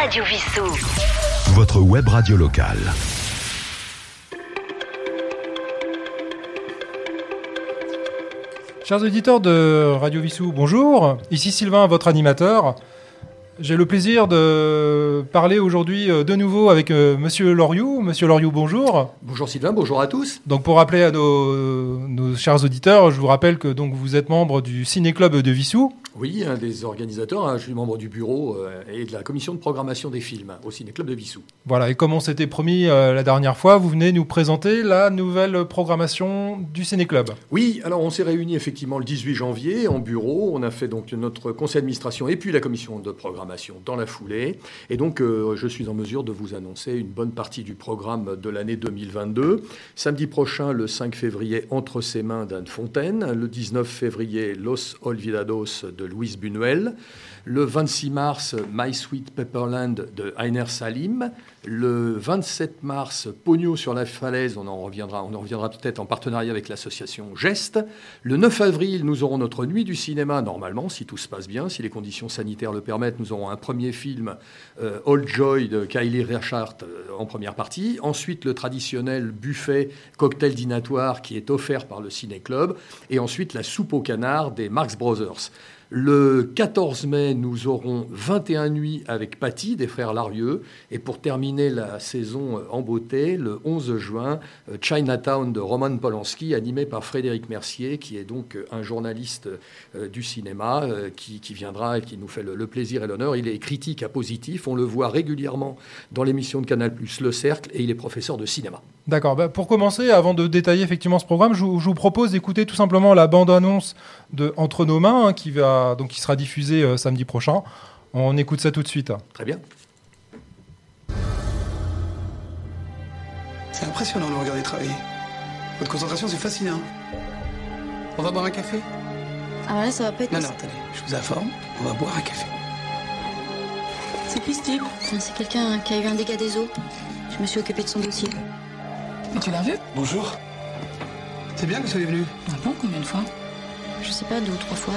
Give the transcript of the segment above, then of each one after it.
Radio Vissou. Votre web radio locale. Chers auditeurs de Radio Vissou, bonjour. Ici Sylvain, votre animateur. J'ai le plaisir de parler aujourd'hui euh, de nouveau avec euh, Monsieur Loriou. Monsieur Loriou, bonjour. Bonjour Sylvain, bonjour à tous. Donc pour rappeler à nos, nos chers auditeurs, je vous rappelle que donc vous êtes membre du Ciné Club de Vissou. Oui, un des organisateurs. hein, je suis membre du bureau euh, et de la commission de programmation des films au Ciné Club de Vissou. Voilà, et comme on s'était promis euh, la dernière fois, vous venez nous présenter la nouvelle programmation du Ciné Club. Oui, alors on s'est réunis effectivement le 18 janvier en bureau. On a fait donc notre conseil d'administration et puis la commission de programmation dans la foulée. Et donc euh, je suis en mesure de vous annoncer une bonne partie du programme de l'année 2022. Samedi prochain, le 5 février, Entre ses mains d'Anne Fontaine. Le 19 février, Los Olvidados de Louise Buñuel. Le 26 mars, My Sweet Pepperland de Heiner Salim. Le 27 mars, Pogno sur la falaise, on en reviendra, peut-être en partenariat avec l'association Geste. Le 9 avril, nous aurons notre nuit du cinéma, normalement, si tout se passe bien, si les conditions sanitaires le permettent, nous aurons un premier film, euh, Old Joy de Kylie Reichardt euh, en première partie. Ensuite, le traditionnel buffet cocktail dînatoire qui est offert par le Ciné Club. Et ensuite, la soupe au canard des Marx Brothers. Le 14 mai, nous aurons 21 nuits avec Patty, des frères Larieux. Et pour terminer la saison en beauté, le 11 juin, euh, Chinatown de Roman Polanski, animé par Frédéric Mercier, qui est donc euh, un journaliste euh, du cinéma, euh, qui, viendra et qui nous fait le, plaisir et l'honneur. Il est critique à positif. On le voit régulièrement dans l'émission de Canal+, Le Cercle, et il est professeur de cinéma. D'accord. Bah, pour commencer, avant de détailler effectivement ce programme, je vous propose d'écouter tout simplement la bande-annonce de Entre nos mains, hein, qui, va, donc, qui sera diffusée euh, samedi prochain. On écoute ça tout de suite. Très bien. C'est impressionnant de vous regarder travailler. Votre concentration, c'est fascinant. On va boire un café? Ah ouais, ça va pas être. Non, non, attendez, je vous informe, on va boire un café. C'est qui ce type C'est quelqu'un qui a eu un dégât des eaux. Je me suis occupée de son dossier. Mais tu l'as vu? Bonjour. C'est bien que vous soyez venu. Ah bon, combien de fois? Je sais pas, deux ou trois fois.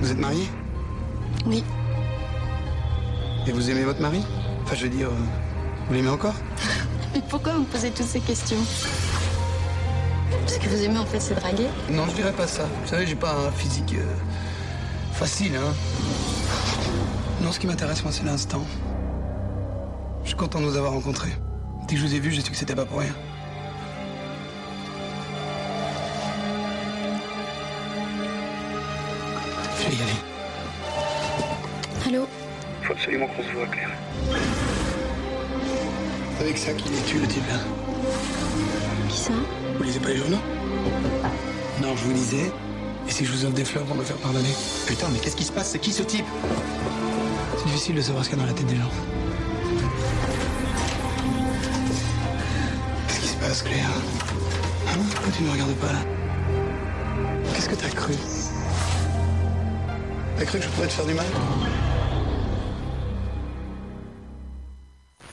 Vous êtes marié? Oui. Et vous aimez votre mari? Enfin, je veux dire, euh, vous l'aimez encore? Mais pourquoi vous me posez toutes ces questions? Ce que vous aimez en fait, c'est draguer? Non, je dirais pas ça. Vous savez, j'ai pas un physique euh, facile, hein. Non, ce qui m'intéresse, moi, c'est l'instant. Je suis content de vous avoir rencontré. Dès que je vous ai vu, j'ai su que c'était pas pour rien. Absolument qu'on se voit, Claire. C'est avec ça qu'il est tué, le type, là. Qui ça? Vous lisez pas les journaux? Non, je vous lisais. Et si je vous offre des fleurs pour me faire pardonner? Putain, mais qu'est-ce qui se passe? C'est qui ce type? C'est difficile de savoir ce qu'il y a dans la tête des gens. Qu'est-ce qui se passe, Claire? Hein Pourquoi tu ne me regardes pas, là? Qu'est-ce que t'as cru? T'as cru que je pourrais te faire du mal?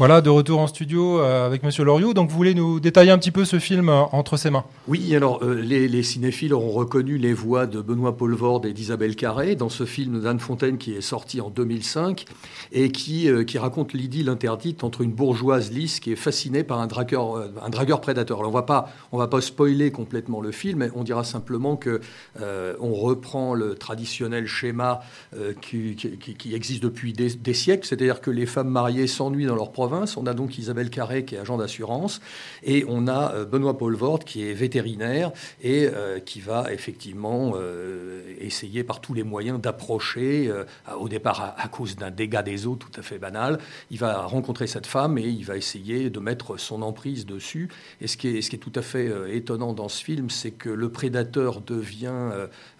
Voilà, de retour en studio euh, avec Monsieur Loriot. Donc, vous voulez nous détailler un petit peu ce film euh, Entre ses mains? Oui, alors euh, les, les cinéphiles auront reconnu les voix de Benoît Poelvoorde et d'Isabelle Carré dans ce film d'Anne Fontaine qui est sorti en 2005 et qui, qui raconte l'idylle interdite entre une bourgeoise lisse qui est fascinée par un dragueur, un dragueur prédateur. Alors on va pas, on va pas spoiler complètement le film, mais on dira simplement que on reprend le traditionnel schéma qui- qui existe depuis des, des siècles, c'est-à-dire que les femmes mariées s'ennuient dans leur province. On a donc Isabelle Carré qui est agent d'assurance et on a euh, Benoît Poelvoorde qui est vétérinaire et euh, qui va effectivement euh, essayer par tous les moyens d'approcher, au départ à, cause d'un dégât des eaux tout à fait banal, il va rencontrer cette femme et il va essayer de mettre son emprise dessus. Et ce qui est, ce qui est tout à fait étonnant dans ce film, c'est que le prédateur devient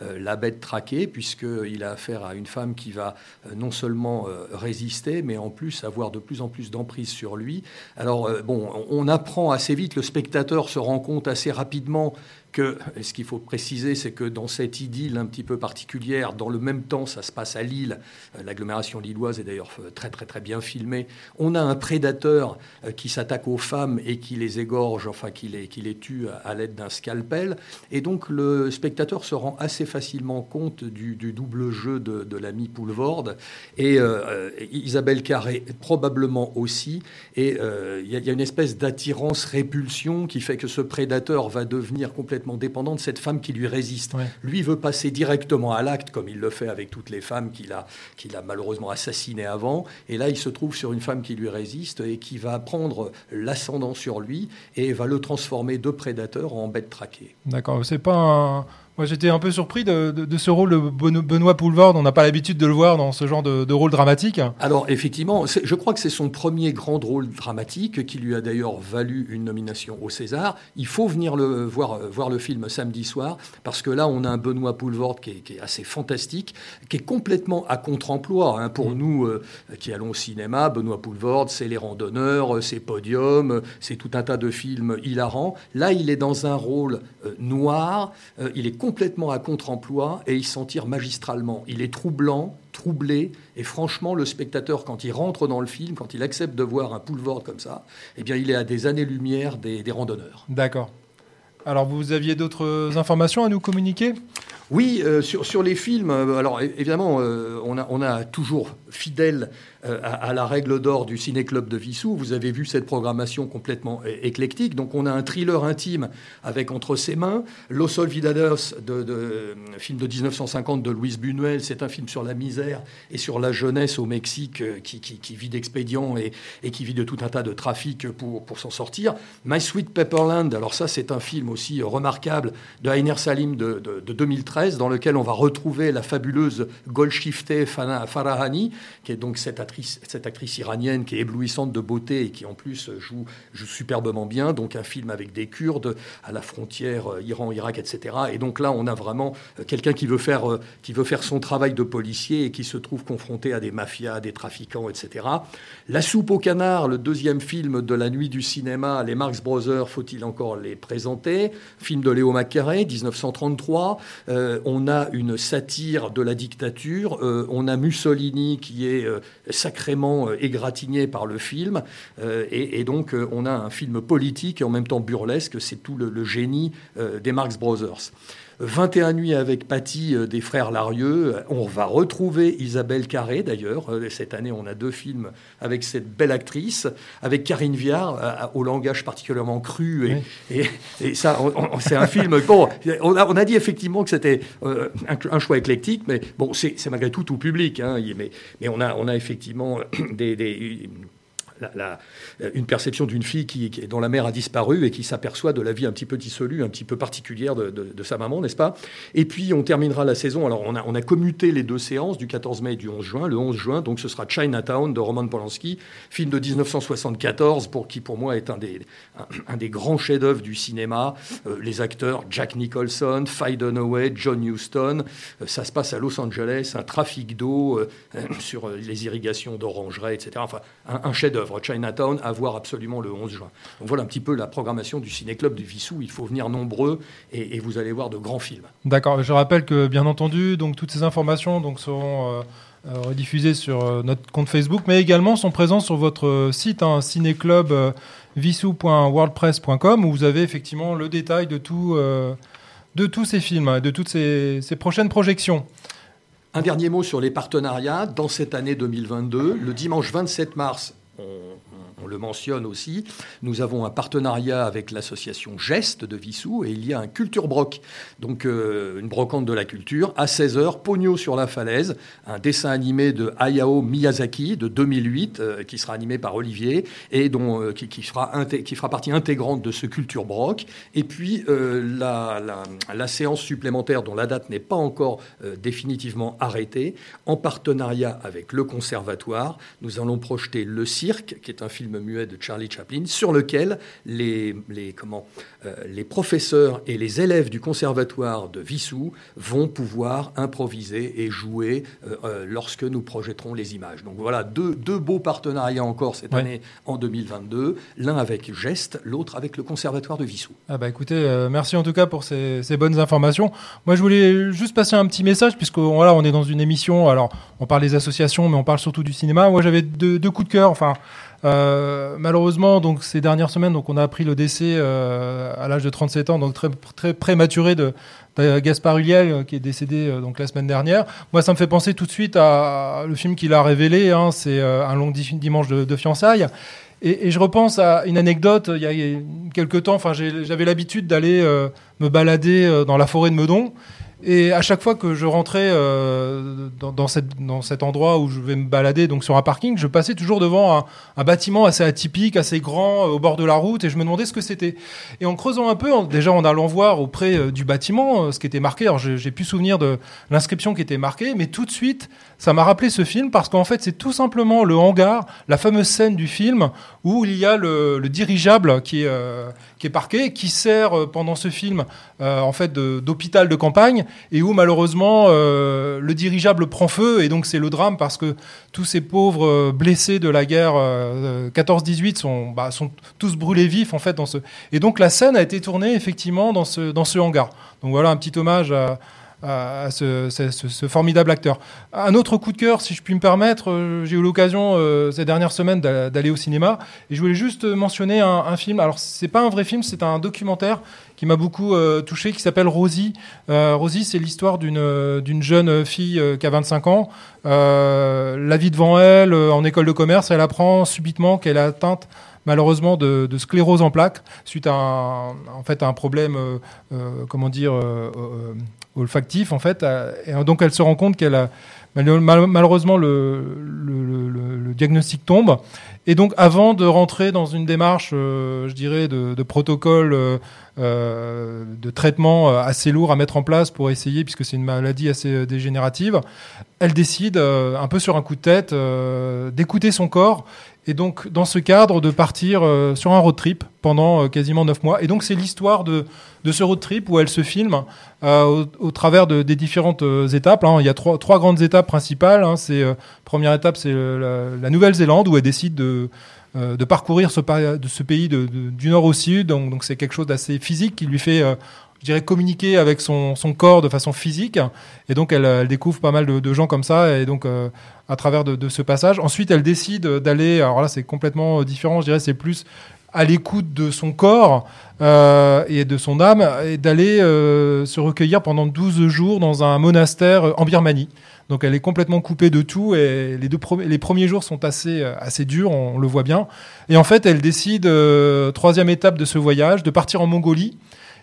la bête traquée, puisqu'il a affaire à une femme qui va non seulement résister, mais en plus avoir de plus en plus d'emprise sur lui. Alors, euh, bon, on on apprend assez vite, le spectateur se rend compte assez rapidement que ce qu'il faut préciser, c'est que dans cette idylle un petit peu particulière, dans le même temps, ça se passe à Lille. Euh, l'agglomération lilloise est d'ailleurs euh, très très très bien filmée. On a un prédateur qui s'attaque aux femmes et qui les égorge, enfin qui les, qui les tue à, l'aide d'un scalpel. Et donc le spectateur se rend assez facilement compte du, double jeu de, de l'ami Poulvorde et Isabelle Carré probablement aussi. Et il y, a une espèce d'attirance-répulsion qui fait que ce prédateur va devenir complètement dépendant de cette femme qui lui résiste. Lui veut passer directement à l'acte, comme il le fait avec toutes les femmes qu'il a, qu'il a malheureusement assassinées avant. Et là, il se trouve sur une femme qui lui résiste et qui va prendre l'ascendant sur lui et va le transformer de prédateur en bête traquée. D'accord, c'est pas un moi, j'étais un peu surpris de, ce rôle de Benoît Poulvord. On n'a pas l'habitude de le voir dans ce genre de, rôle dramatique. Alors, effectivement, je crois que c'est son premier grand rôle dramatique qui lui a d'ailleurs valu une nomination au César. Il faut venir le voir, voir le film samedi soir parce que là, on a un Benoît Poulvord qui est, assez fantastique, qui est complètement à contre-emploi. Hein. Pour mm. nous euh, qui allons au cinéma, Benoît Poulvord, c'est Les Randonneurs, euh, c'est Podium, c'est tout un tas de films hilarants. Là, il est dans un rôle euh, noir. il est complètement à contre-emploi et il s'en tire magistralement. Il est troublant, troublé, et franchement, le spectateur, quand il rentre dans le film, quand il accepte de voir un Poulvord comme ça, eh bien, il est à des années-lumière des, des randonneurs. D'accord. Alors, vous aviez d'autres informations à nous communiquer? Oui, euh, sur, sur, les films, euh, alors évidemment, euh, on, a, on, a, toujours fidèle à, la règle d'or du Ciné-Club de Vissou. Vous avez vu cette programmation complètement éclectique. Donc on a un thriller intime avec entre ses mains Los Olvidados, de, de, film de 1950 de Luis Buñuel. C'est un film sur la misère et sur la jeunesse au Mexique qui, qui, vit d'expédients et, et, qui vit de tout un tas de trafic pour, pour s'en sortir. My Sweet Pepperland, alors ça c'est un film aussi remarquable de Heiner Salim de, de 2013 dans lequel on va retrouver la fabuleuse Golshifteh Farahani, qui est donc cette actrice, iranienne qui est éblouissante de beauté et qui en plus joue, superbement bien. Donc un film avec des Kurdes à la frontière euh, Iran-Irak, etc. Et donc là, on a vraiment euh, quelqu'un qui veut faire, euh, qui veut faire son travail de policier et qui se trouve confronté à des mafias, des trafiquants, etc. La soupe au canard, le deuxième film de la nuit du cinéma, les Marx Brothers, faut-il encore les présenter? Film de Léo Macquaret, 1933. Euh, on a une satire de la dictature, euh, on a Mussolini qui est euh, sacrément égratigné par le film, et, donc on a un film politique et en même temps burlesque, c'est tout le génie des Marx Brothers. 21 nuits avec Patty euh, des frères Larieux. On va retrouver Isabelle Carré d'ailleurs. Euh, cette année, on a deux films avec cette belle actrice, avec Karine Viard euh, au langage particulièrement cru. Et, ça, c'est un film. Bon, on a, on a dit effectivement que c'était un, choix éclectique, mais bon, c'est malgré tout tout public. Hein, mais, mais on, a, on a effectivement des, des une perception d'une fille qui, dont la mère a disparu et qui s'aperçoit de la vie un petit peu dissolue, un petit peu particulière de, sa maman, n'est-ce pas? Et puis on terminera la saison. Alors on a, on a commuté les deux séances du 14 mai et du 11 juin. Le 11 juin, donc ce sera Chinatown de Roman Polanski, film de 1974 pour qui pour moi est un des, un, des grands chefs-d'œuvre du cinéma. Euh, les acteurs Jack Nicholson, Faye Dunaway, John Huston. Euh, ça se passe à Los Angeles, un trafic d'eau euh, sur les irrigations d'orangerie, etc. Enfin, un, un chef-d'œuvre. Chinatown à voir absolument le 11 juin. Donc voilà un petit peu la programmation du Ciné-Club de Vissou. Il faut venir nombreux et, vous allez voir de grands films. D'accord. Je rappelle que, bien entendu, donc, toutes ces informations donc, seront euh, euh, rediffusées sur euh, notre compte Facebook, mais également sont présentes sur votre site, hein, cinéclub vissou.wordpress.com, où vous avez effectivement le détail de, tout, de tous ces films, de toutes ces, ces prochaines projections. Un dernier mot sur les partenariats. Dans cette année 2022, le dimanche 27 mars, on, le mentionne aussi, nous avons un partenariat avec l'association Geste de Vissou et il y a un culture broc, donc euh, une brocante de la culture, à 16h, Pogno sur la falaise, un dessin animé de Hayao Miyazaki de 2008 euh, qui sera animé par Olivier et dont, euh, qui, fera partie intégrante de ce culture broc. Et puis la, la, séance supplémentaire dont la date n'est pas encore définitivement arrêtée, en partenariat avec le conservatoire, nous allons projeter le cirque cirque, qui est un film muet de Charlie Chaplin, sur lequel les, les, comment, euh, les professeurs et les élèves du conservatoire de Vissou vont pouvoir improviser et jouer euh, euh, lorsque nous projetterons les images. Donc voilà, deux, deux beaux partenariats encore cette Ouais. année en 2022, l'un avec Geste, l'autre avec le conservatoire de Vissou. Ah bah écoutez, euh, merci en tout cas pour ces, ces bonnes informations. Moi, je voulais juste passer un petit message puisque voilà, on est dans une émission. Alors, on parle des associations, mais on parle surtout du cinéma. Moi, j'avais deux, deux coups de cœur. Enfin, euh, malheureusement, donc ces dernières semaines, donc on a appris le décès euh, à l'âge de 37 ans, donc très très prématuré de, Gaspard Ulliel euh, qui est décédé euh, donc la semaine dernière. Moi, ça me fait penser tout de suite à le film qu'il a révélé. Hein, c'est un long di- dimanche de, fiançailles. Et, je repense à une anecdote. Il y a quelques temps, enfin, j'avais l'habitude d'aller me balader dans la forêt de Meudon. Et à chaque fois que je rentrais euh, dans, cet endroit où je vais me balader, donc sur un parking, je passais toujours devant un, bâtiment assez atypique, assez grand, euh, au bord de la route, et je me demandais ce que c'était. Et en creusant un peu, déjà en allant voir auprès euh, du bâtiment ce qui était marqué, alors j'ai pu souvenir de l'inscription qui était marquée, mais tout de suite, ça m'a rappelé ce film parce qu'en fait, c'est tout simplement le hangar, la fameuse scène du film où il y a le, le dirigeable qui est, qui est parqué, qui sert pendant ce film en fait d'hôpital de, campagne et où malheureusement euh, le dirigeable prend feu et donc c'est le drame parce que tous ces pauvres euh, blessés de la guerre euh, 14-18 sont, bah, sont tous brûlés vifs en fait dans ce et donc la scène a été tournée effectivement dans ce dans ce hangar. Donc voilà un petit hommage à à ce, formidable acteur. Un autre coup de cœur, si je puis me permettre, euh, j'ai eu l'occasion euh, ces dernières semaines d'a- d'aller au cinéma et je voulais juste mentionner un, film. Alors c'est pas un vrai film, c'est un documentaire qui m'a beaucoup euh, touché, qui s'appelle Rosie. Rosie, c'est l'histoire d'une jeune fille qui a 25 ans. La vie devant elle, en école de commerce, elle apprend subitement qu'elle est atteinte malheureusement de, sclérose en plaques suite à un, en fait à un problème comment dire olfactif en fait euh, et donc elle se rend compte qu'elle a mal- mal- malheureusement le, diagnostic tombe. Et donc avant de rentrer dans une démarche euh, je dirais de, de protocole euh, de traitement euh, assez lourd à mettre en place pour essayer puisque c'est une maladie assez euh, dégénérative elle décide un peu sur un coup de tête d'écouter son corps et donc dans ce cadre de partir sur un road trip pendant quasiment neuf mois. Et donc c'est l'histoire de, ce road trip où elle se filme au, travers de, des différentes étapes. hein. Il y a trois, grandes étapes principales. hein. C'est première étape, c'est la Nouvelle-Zélande où elle décide de euh, de parcourir ce, pays du nord au sud. Donc c'est quelque chose d'assez physique qui lui fait euh, je dirais communiquer avec son, corps de façon physique. Et donc elle, découvre pas mal de, gens comme ça. Et donc euh, à travers de ce passage ensuite elle décide d'aller alors là c'est complètement différent. Je dirais c'est plus à l'écoute de son corps euh, et de son âme et d'aller euh, se recueillir pendant 12 jours dans un monastère en Birmanie donc elle est complètement coupée de tout et les deux premiers, jours sont assez euh, assez durs, on, le voit bien. Et en fait, elle décide euh, troisième étape de ce voyage de partir en Mongolie.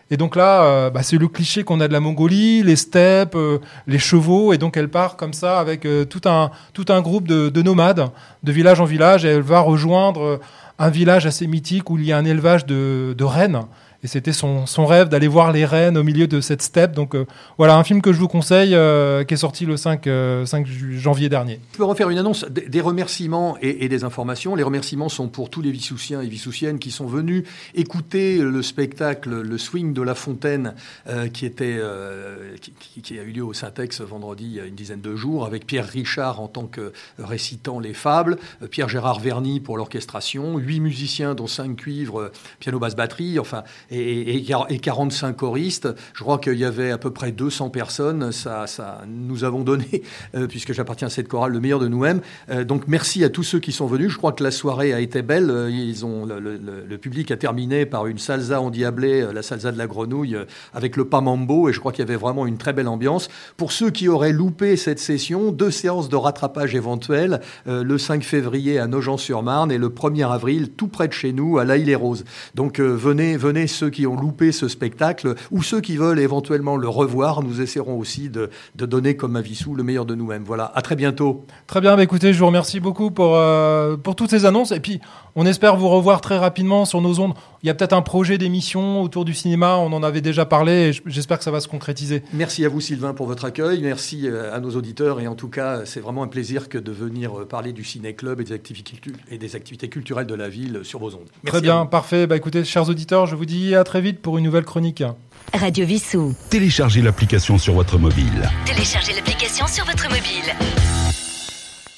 Et donc là, euh, bah, c'est le cliché qu'on a de la Mongolie, les steppes, euh, les chevaux, et donc elle part comme ça avec euh, tout un groupe de, de nomades, de village en village, et elle va rejoindre euh, un village assez mythique où il y a un élevage de, de rennes. Et c'était son, son rêve d'aller voir les rennes au milieu de cette steppe. Donc euh, voilà, un film que je vous conseille, euh, qui est sorti le 5, euh, 5 ju- janvier dernier. Je peux refaire une annonce des remerciements et, des informations. Les remerciements sont pour tous les Vissoussiens et Vissoussiennes qui sont venus écouter le spectacle Le Swing de la Fontaine euh, qui, était, euh, qui, a eu lieu au Syntex vendredi il y a une dizaine de jours avec Pierre Richard en tant que récitant les fables, euh, Pierre-Gérard Verny pour l'orchestration, huit musiciens dont cinq cuivres, euh, piano, basse, batterie, enfin, et, et 45 choristes. Je crois qu'il y avait à peu près 200 personnes. Ça, ça nous avons donné, euh, puisque j'appartiens à cette chorale, le meilleur de nous-mêmes. Euh, donc merci à tous ceux qui sont venus. Je crois que la soirée a été belle. Euh, Ils ont, le, public a terminé par une salsa endiablée, la salsa de la grenouille, avec le pamambo, et je crois qu'il y avait vraiment une très belle ambiance. Pour ceux qui auraient loupé cette session, deux séances de rattrapage éventuelles, le 5 février à Nogent-sur-Marne et le 1er avril, tout près de chez nous, à La Île-et-Rose. Donc venez, venez ceux qui ont loupé ce spectacle ou ceux qui veulent éventuellement le revoir. Nous essaierons aussi de, donner comme à Vissou le meilleur de nous-mêmes. Voilà, à très bientôt. Très bien, bah écoutez, je vous remercie beaucoup euh, pour toutes ces annonces. Et puis, on espère vous revoir très rapidement sur nos ondes. Il y a peut-être un projet d'émission autour du cinéma, on en avait déjà parlé, et j'espère que ça va se concrétiser. Merci à vous Sylvain pour votre accueil, merci euh, à nos auditeurs, et en tout cas, c'est vraiment un plaisir que de venir euh, parler du ciné-club et des activités, et des activités culturelles de la ville sur vos ondes. Merci très bien, parfait. Bah écoutez, chers auditeurs, je vous dis à très vite pour une nouvelle chronique. Radio Vissou. Téléchargez l'application sur votre mobile. Téléchargez l'application sur votre mobile.